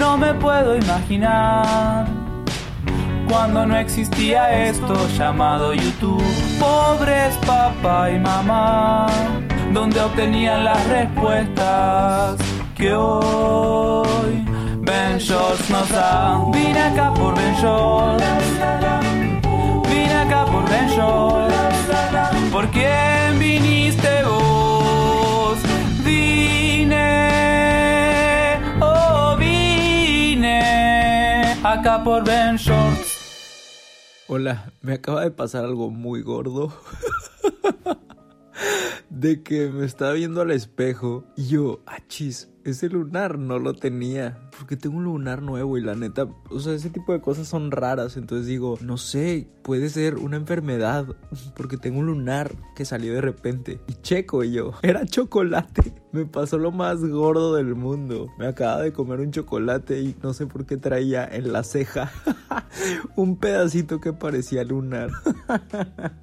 No me puedo imaginar cuando no existía esto llamado YouTube. Pobres papá y mamá, donde obtenían las respuestas que hoy Ben Shorts nos da. Vine acá por Ben Shorts. Vine acá por Ben Shorts. ¿Por quién viniste por Ben Shorts. Hola, me acaba de pasar algo muy gordo. de que me estaba viendo al espejo y yo, achis, ese lunar no lo tenía. Porque tengo un lunar nuevo y la neta, o sea, ese tipo de cosas son raras. Entonces digo, no sé, puede ser una enfermedad. Porque tengo un lunar que salió de repente. Y checo y yo, era chocolate. Me pasó lo más gordo del mundo. Me acaba de comer un chocolate y no sé por qué traía en la ceja un pedacito que parecía lunar.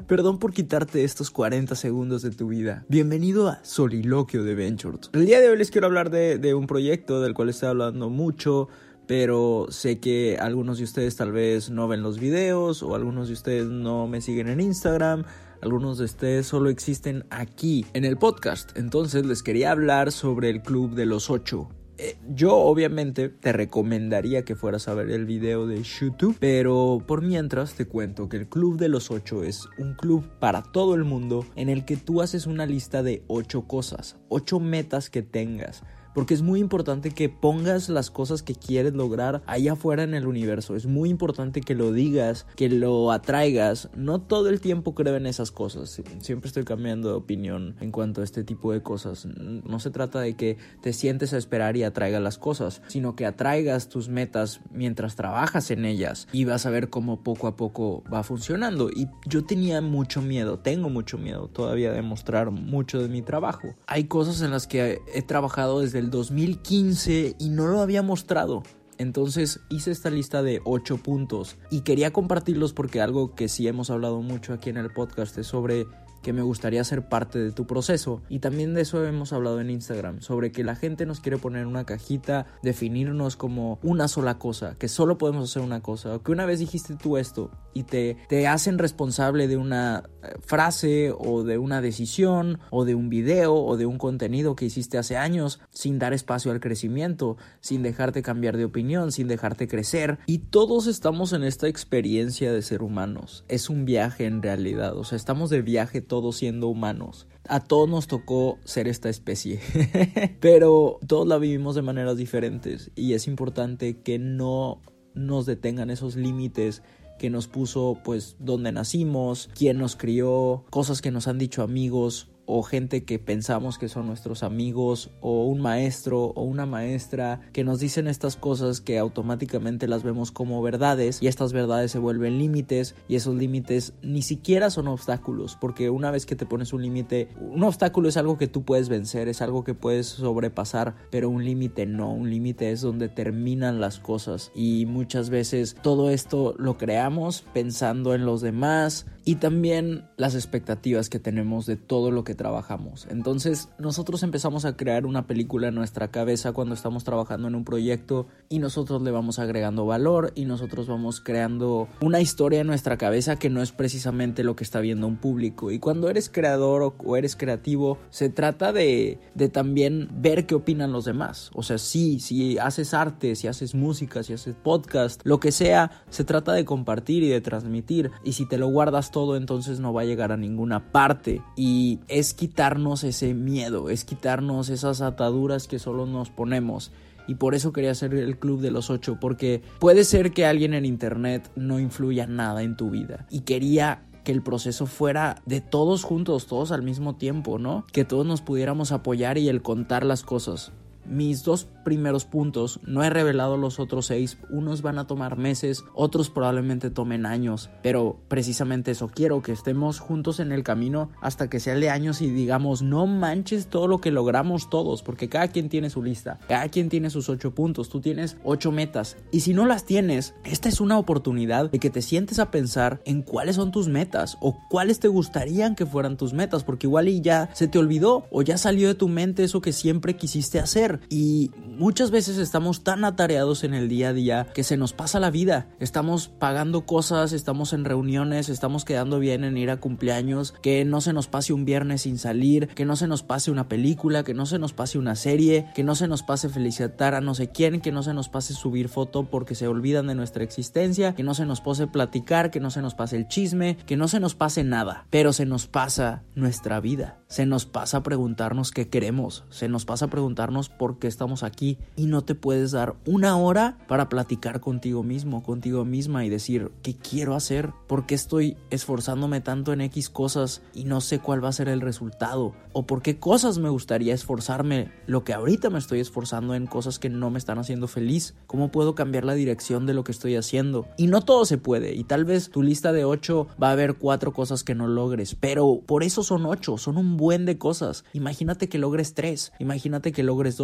Perdón por quitarte estos 40 segundos de tu vida. Bienvenido a Soliloquio de Ventures. El día de hoy les quiero hablar de, de un proyecto del cual estoy hablando mucho pero sé que algunos de ustedes tal vez no ven los videos o algunos de ustedes no me siguen en Instagram. Algunos de ustedes solo existen aquí en el podcast. Entonces les quería hablar sobre el Club de los Ocho. Eh, yo obviamente te recomendaría que fueras a ver el video de YouTube, pero por mientras te cuento que el Club de los Ocho es un club para todo el mundo en el que tú haces una lista de ocho cosas, ocho metas que tengas. Porque es muy importante que pongas las cosas que quieres lograr allá afuera en el universo. Es muy importante que lo digas, que lo atraigas. No todo el tiempo creo en esas cosas. Siempre estoy cambiando de opinión en cuanto a este tipo de cosas. No se trata de que te sientes a esperar y atraigas las cosas, sino que atraigas tus metas mientras trabajas en ellas y vas a ver cómo poco a poco va funcionando. Y yo tenía mucho miedo, tengo mucho miedo todavía de mostrar mucho de mi trabajo. Hay cosas en las que he trabajado desde el 2015 y no lo había mostrado. Entonces hice esta lista de 8 puntos y quería compartirlos porque algo que sí hemos hablado mucho aquí en el podcast es sobre que me gustaría ser parte de tu proceso. Y también de eso hemos hablado en Instagram sobre que la gente nos quiere poner una cajita definirnos como una sola cosa que solo podemos hacer una cosa. O que una vez dijiste tú esto y te, te hacen responsable de una frase o de una decisión o de un video o de un contenido que hiciste hace años sin dar espacio al crecimiento sin dejarte cambiar de opinión sin dejarte crecer. Y todos estamos en esta experiencia de ser humanos. Es un viaje en realidad. O sea estamos de viaje todos siendo humanos. A todos nos tocó ser esta especie, pero todos la vivimos de maneras diferentes y es importante que no nos detengan esos límites que nos puso pues donde nacimos, quién nos crió, cosas que nos han dicho amigos o gente que pensamos que son nuestros amigos o un maestro o una maestra que nos dicen estas cosas que automáticamente las vemos como verdades y estas verdades se vuelven límites y esos límites ni siquiera son obstáculos porque una vez que te pones un límite un obstáculo es algo que tú puedes vencer es algo que puedes sobrepasar pero un límite no un límite es donde terminan las cosas y muchas veces todo esto lo creamos pensando en los demás y también las expectativas que tenemos de todo lo que trabajamos. Entonces nosotros empezamos a crear una película en nuestra cabeza cuando estamos trabajando en un proyecto y nosotros le vamos agregando valor y nosotros vamos creando una historia en nuestra cabeza que no es precisamente lo que está viendo un público. Y cuando eres creador o eres creativo, se trata de, de también ver qué opinan los demás. O sea, sí, si haces arte, si haces música, si haces podcast, lo que sea, se trata de compartir y de transmitir. Y si te lo guardas todo, entonces no va a llegar a ninguna parte. Y es quitarnos ese miedo, es quitarnos esas ataduras que solo nos ponemos. Y por eso quería hacer el club de los ocho, porque puede ser que alguien en internet no influya nada en tu vida. Y quería que el proceso fuera de todos juntos, todos al mismo tiempo, ¿no? Que todos nos pudiéramos apoyar y el contar las cosas mis dos primeros puntos, no he revelado los otros seis, unos van a tomar meses, otros probablemente tomen años, pero precisamente eso quiero, que estemos juntos en el camino hasta que sea de años y digamos, no manches todo lo que logramos todos, porque cada quien tiene su lista, cada quien tiene sus ocho puntos, tú tienes ocho metas, y si no las tienes, esta es una oportunidad de que te sientes a pensar en cuáles son tus metas o cuáles te gustarían que fueran tus metas, porque igual y ya se te olvidó o ya salió de tu mente eso que siempre quisiste hacer y muchas veces estamos tan atareados en el día a día que se nos pasa la vida. Estamos pagando cosas, estamos en reuniones, estamos quedando bien en ir a cumpleaños, que no se nos pase un viernes sin salir, que no se nos pase una película, que no se nos pase una serie, que no se nos pase felicitar a no sé quién, que no se nos pase subir foto porque se olvidan de nuestra existencia, que no se nos pase platicar, que no se nos pase el chisme, que no se nos pase nada, pero se nos pasa nuestra vida. Se nos pasa preguntarnos qué queremos, se nos pasa preguntarnos por por qué estamos aquí. Y no te puedes dar una hora para platicar contigo mismo, contigo misma y decir qué quiero hacer, por qué estoy esforzándome tanto en X cosas y no sé cuál va a ser el resultado o por qué cosas me gustaría esforzarme, lo que ahorita me estoy esforzando en cosas que no me están haciendo feliz, cómo puedo cambiar la dirección de lo que estoy haciendo. Y no todo se puede. Y tal vez tu lista de ocho va a haber cuatro cosas que no logres, pero por eso son ocho, son un buen de cosas. Imagínate que logres tres, imagínate que logres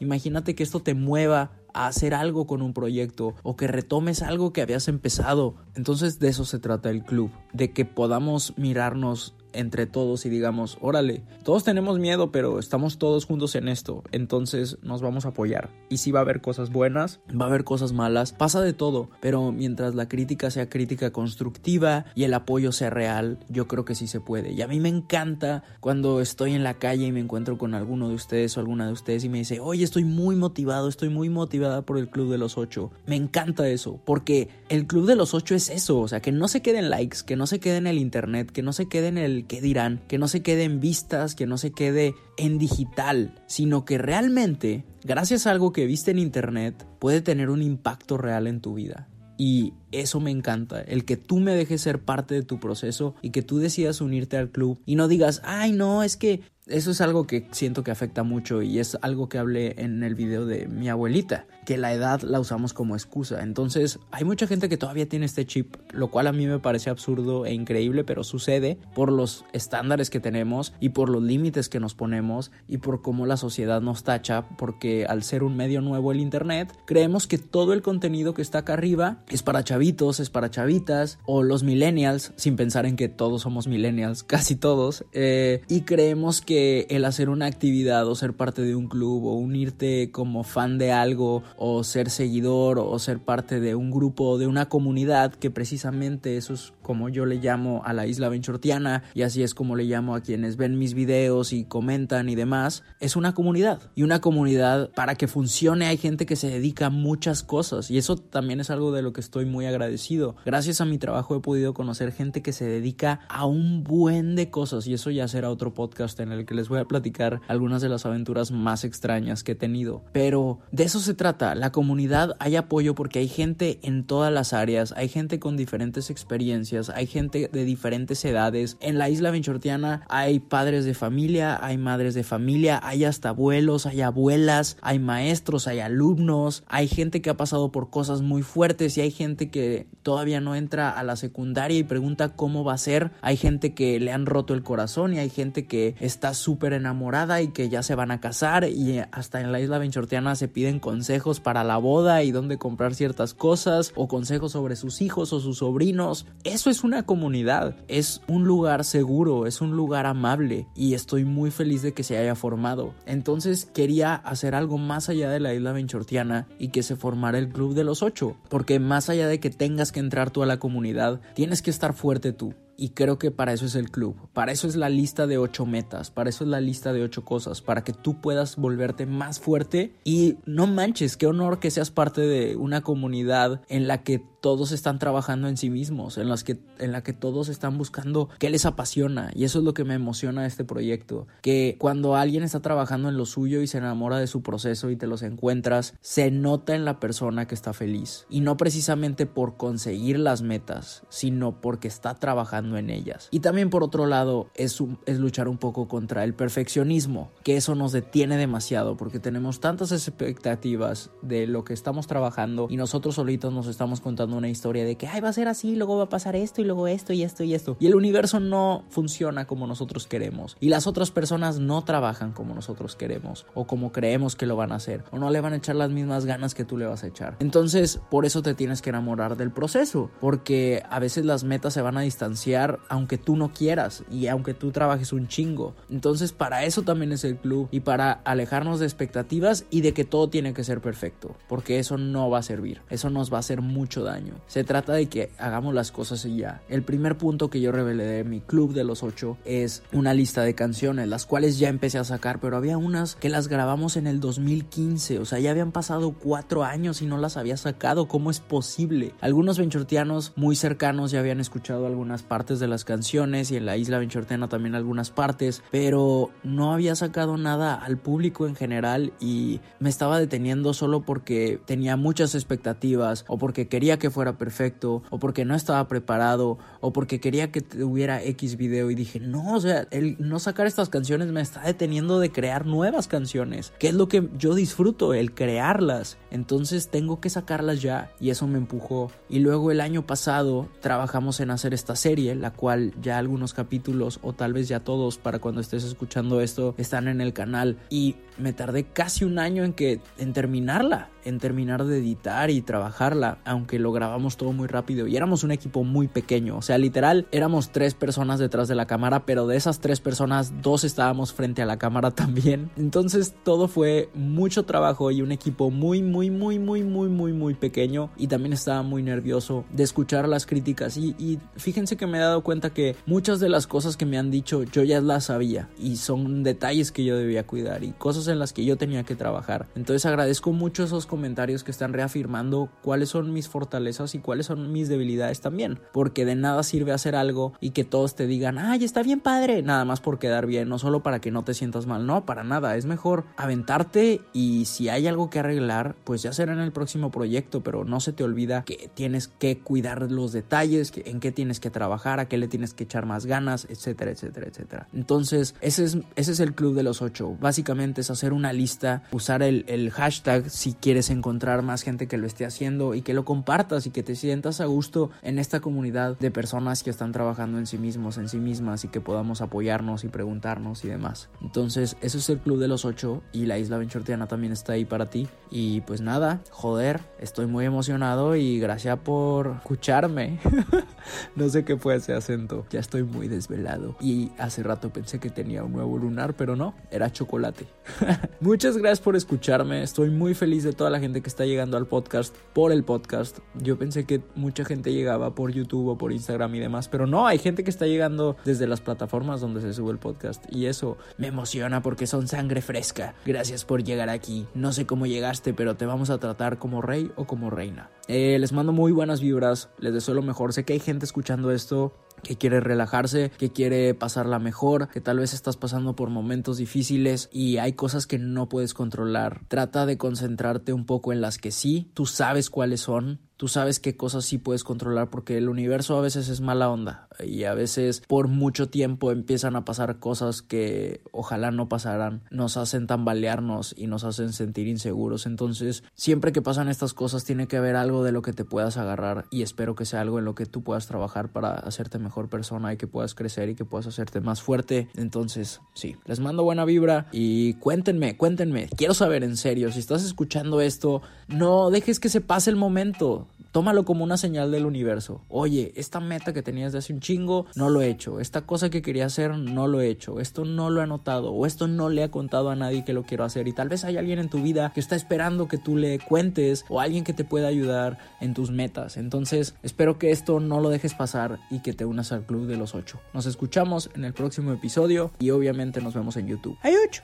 Imagínate que esto te mueva a hacer algo con un proyecto o que retomes algo que habías empezado. Entonces de eso se trata el club, de que podamos mirarnos entre todos y digamos, órale, todos tenemos miedo, pero estamos todos juntos en esto, entonces nos vamos a apoyar. Y si va a haber cosas buenas, va a haber cosas malas, pasa de todo, pero mientras la crítica sea crítica constructiva y el apoyo sea real, yo creo que sí se puede. Y a mí me encanta cuando estoy en la calle y me encuentro con alguno de ustedes o alguna de ustedes y me dice, oye, estoy muy motivado, estoy muy motivada por el Club de los Ocho. Me encanta eso, porque el Club de los Ocho es eso, o sea, que no se queden likes, que no se quede en el internet, que no se quede en el qué dirán, que no se quede en vistas, que no se quede en digital, sino que realmente, gracias a algo que viste en internet, puede tener un impacto real en tu vida. Y eso me encanta, el que tú me dejes ser parte de tu proceso y que tú decidas unirte al club y no digas, ay no, es que eso es algo que siento que afecta mucho y es algo que hablé en el video de mi abuelita, que la edad la usamos como excusa. Entonces hay mucha gente que todavía tiene este chip, lo cual a mí me parece absurdo e increíble, pero sucede por los estándares que tenemos y por los límites que nos ponemos y por cómo la sociedad nos tacha, porque al ser un medio nuevo el Internet, creemos que todo el contenido que está acá arriba es para chavitos, es para chavitas o los millennials, sin pensar en que todos somos millennials, casi todos, eh, y creemos que el hacer una actividad o ser parte de un club o unirte como fan de algo o ser seguidor o ser parte de un grupo de una comunidad que precisamente eso es como yo le llamo a la isla benchortiana y así es como le llamo a quienes ven mis videos y comentan y demás, es una comunidad y una comunidad para que funcione hay gente que se dedica a muchas cosas y eso también es algo de lo que estoy muy agradecido. Gracias a mi trabajo he podido conocer gente que se dedica a un buen de cosas y eso ya será otro podcast en el que les voy a platicar algunas de las aventuras más extrañas que he tenido. Pero de eso se trata, la comunidad hay apoyo porque hay gente en todas las áreas, hay gente con diferentes experiencias, hay gente de diferentes edades. En la isla benchortiana hay padres de familia, hay madres de familia, hay hasta abuelos, hay abuelas, hay maestros, hay alumnos, hay gente que ha pasado por cosas muy fuertes y hay gente que todavía no entra a la secundaria y pregunta cómo va a ser, hay gente que le han roto el corazón y hay gente que está súper enamorada y que ya se van a casar y hasta en la isla benchortiana se piden consejos para la boda y dónde comprar ciertas cosas o consejos sobre sus hijos o sus sobrinos. Eso es una comunidad, es un lugar seguro, es un lugar amable y estoy muy feliz de que se haya formado. Entonces quería hacer algo más allá de la isla benchortiana y que se formara el club de los ocho, porque más allá de que tengas que entrar tú a la comunidad, tienes que estar fuerte tú. Y creo que para eso es el club, para eso es la lista de ocho metas, para eso es la lista de ocho cosas, para que tú puedas volverte más fuerte y no manches, qué honor que seas parte de una comunidad en la que todos están trabajando en sí mismos, en, las que, en la que todos están buscando qué les apasiona. Y eso es lo que me emociona este proyecto. Que cuando alguien está trabajando en lo suyo y se enamora de su proceso y te los encuentras, se nota en la persona que está feliz. Y no precisamente por conseguir las metas, sino porque está trabajando en ellas. Y también por otro lado, es, es luchar un poco contra el perfeccionismo, que eso nos detiene demasiado porque tenemos tantas expectativas de lo que estamos trabajando y nosotros solitos nos estamos contando una historia de que Ay, va a ser así, luego va a pasar esto y luego esto y esto y esto. Y el universo no funciona como nosotros queremos. Y las otras personas no trabajan como nosotros queremos o como creemos que lo van a hacer o no le van a echar las mismas ganas que tú le vas a echar. Entonces, por eso te tienes que enamorar del proceso, porque a veces las metas se van a distanciar aunque tú no quieras y aunque tú trabajes un chingo. Entonces, para eso también es el club y para alejarnos de expectativas y de que todo tiene que ser perfecto, porque eso no va a servir. Eso nos va a hacer mucho daño. Se trata de que hagamos las cosas y ya. El primer punto que yo revelé de mi club de los ocho es una lista de canciones, las cuales ya empecé a sacar, pero había unas que las grabamos en el 2015, o sea, ya habían pasado cuatro años y no las había sacado. ¿Cómo es posible? Algunos benchortianos muy cercanos ya habían escuchado algunas partes de las canciones y en la isla benchortiana también algunas partes, pero no había sacado nada al público en general y me estaba deteniendo solo porque tenía muchas expectativas o porque quería que fuera perfecto o porque no estaba preparado o porque quería que tuviera X video y dije, no, o sea, el no sacar estas canciones me está deteniendo de crear nuevas canciones, que es lo que yo disfruto, el crearlas. Entonces tengo que sacarlas ya y eso me empujó. Y luego el año pasado trabajamos en hacer esta serie, la cual ya algunos capítulos o tal vez ya todos para cuando estés escuchando esto están en el canal y me tardé casi un año en que en terminarla en terminar de editar y trabajarla, aunque lo grabamos todo muy rápido y éramos un equipo muy pequeño, o sea, literal éramos tres personas detrás de la cámara, pero de esas tres personas, dos estábamos frente a la cámara también, entonces todo fue mucho trabajo y un equipo muy, muy, muy, muy, muy, muy, muy pequeño y también estaba muy nervioso de escuchar las críticas. Y, fíjense que me he dado cuenta que muchas de las cosas que me han dicho yo ya las sabía y son detalles que yo debía cuidar y cosas en las que yo tenía que trabajar, entonces agradezco mucho esos comentarios que están reafirmando cuáles son mis fortalezas y cuáles son mis debilidades también. Porque de nada sirve hacer algo y que todos te digan, ay, está bien padre, nada más por quedar bien, no solo para que no te sientas mal, no, para nada, es mejor aventarte y si hay algo que arreglar, pues ya será en el próximo proyecto, pero no se te olvida que tienes que cuidar los detalles, en qué tienes que trabajar, a qué le tienes que echar más ganas, etcétera, etcétera, etcétera. Entonces, ese es, ese es el club de los ocho. Básicamente es hacer una lista, usar el, el hashtag si quieres encontrar más gente que lo esté haciendo y que lo compartas y que te sientas a gusto en esta comunidad de personas que están trabajando en sí mismos, en sí mismas y que podamos apoyarnos y preguntarnos y demás. Entonces, eso es el Club de los Ocho y la Isla Benchortiana también está ahí para ti. Y pues nada, joder, estoy muy emocionado y gracias por escucharme. no sé qué fue ese acento, ya estoy muy desvelado. Y hace rato pensé que tenía un nuevo lunar, pero no, era chocolate. Muchas gracias por escucharme, estoy muy feliz de toda la gente que está llegando al podcast por el podcast. Yo pensé que mucha gente llegaba por YouTube o por Instagram y demás, pero no, hay gente que está llegando desde las plataformas donde se sube el podcast y eso me emociona porque son sangre fresca. Gracias por llegar aquí. No sé cómo llegaste, pero te vamos a tratar como rey o como reina. Eh, les mando muy buenas vibras, les deseo lo mejor. Sé que hay gente escuchando esto que quiere relajarse, que quiere pasarla mejor, que tal vez estás pasando por momentos difíciles y hay cosas que no puedes controlar. Trata de concentrarte un poco en las que sí, tú sabes cuáles son, tú sabes qué cosas sí puedes controlar porque el universo a veces es mala onda y a veces por mucho tiempo empiezan a pasar cosas que ojalá no pasaran, nos hacen tambalearnos y nos hacen sentir inseguros. Entonces, siempre que pasan estas cosas tiene que haber algo de lo que te puedas agarrar y espero que sea algo en lo que tú puedas trabajar para hacerte mejor persona y que puedas crecer y que puedas hacerte más fuerte. Entonces, sí, les mando buena vibra y cuéntenme, cuéntenme, quiero saber en serio, si estás escuchando esto, no dejes que se pase el momento. Tómalo como una señal del universo. Oye, esta meta que tenías de hace un chingo, no lo he hecho. Esta cosa que quería hacer, no lo he hecho. Esto no lo he anotado. O esto no le ha contado a nadie que lo quiero hacer. Y tal vez hay alguien en tu vida que está esperando que tú le cuentes. O alguien que te pueda ayudar en tus metas. Entonces, espero que esto no lo dejes pasar y que te unas al club de los ocho. Nos escuchamos en el próximo episodio. Y obviamente nos vemos en YouTube. ¡Ayuch!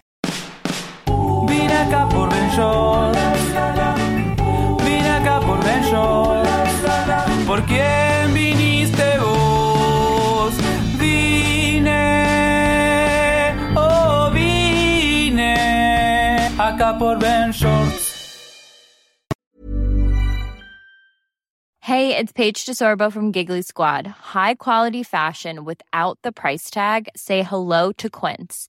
Vine acá por Ben. Vine acá por Ben. ¿Por quién viniste vos? Vine, oh vine, acá por Ben Shorts. Hey, it's Paige DeSorbo from Giggly Squad. High quality fashion without the price tag. Say hello to Quince.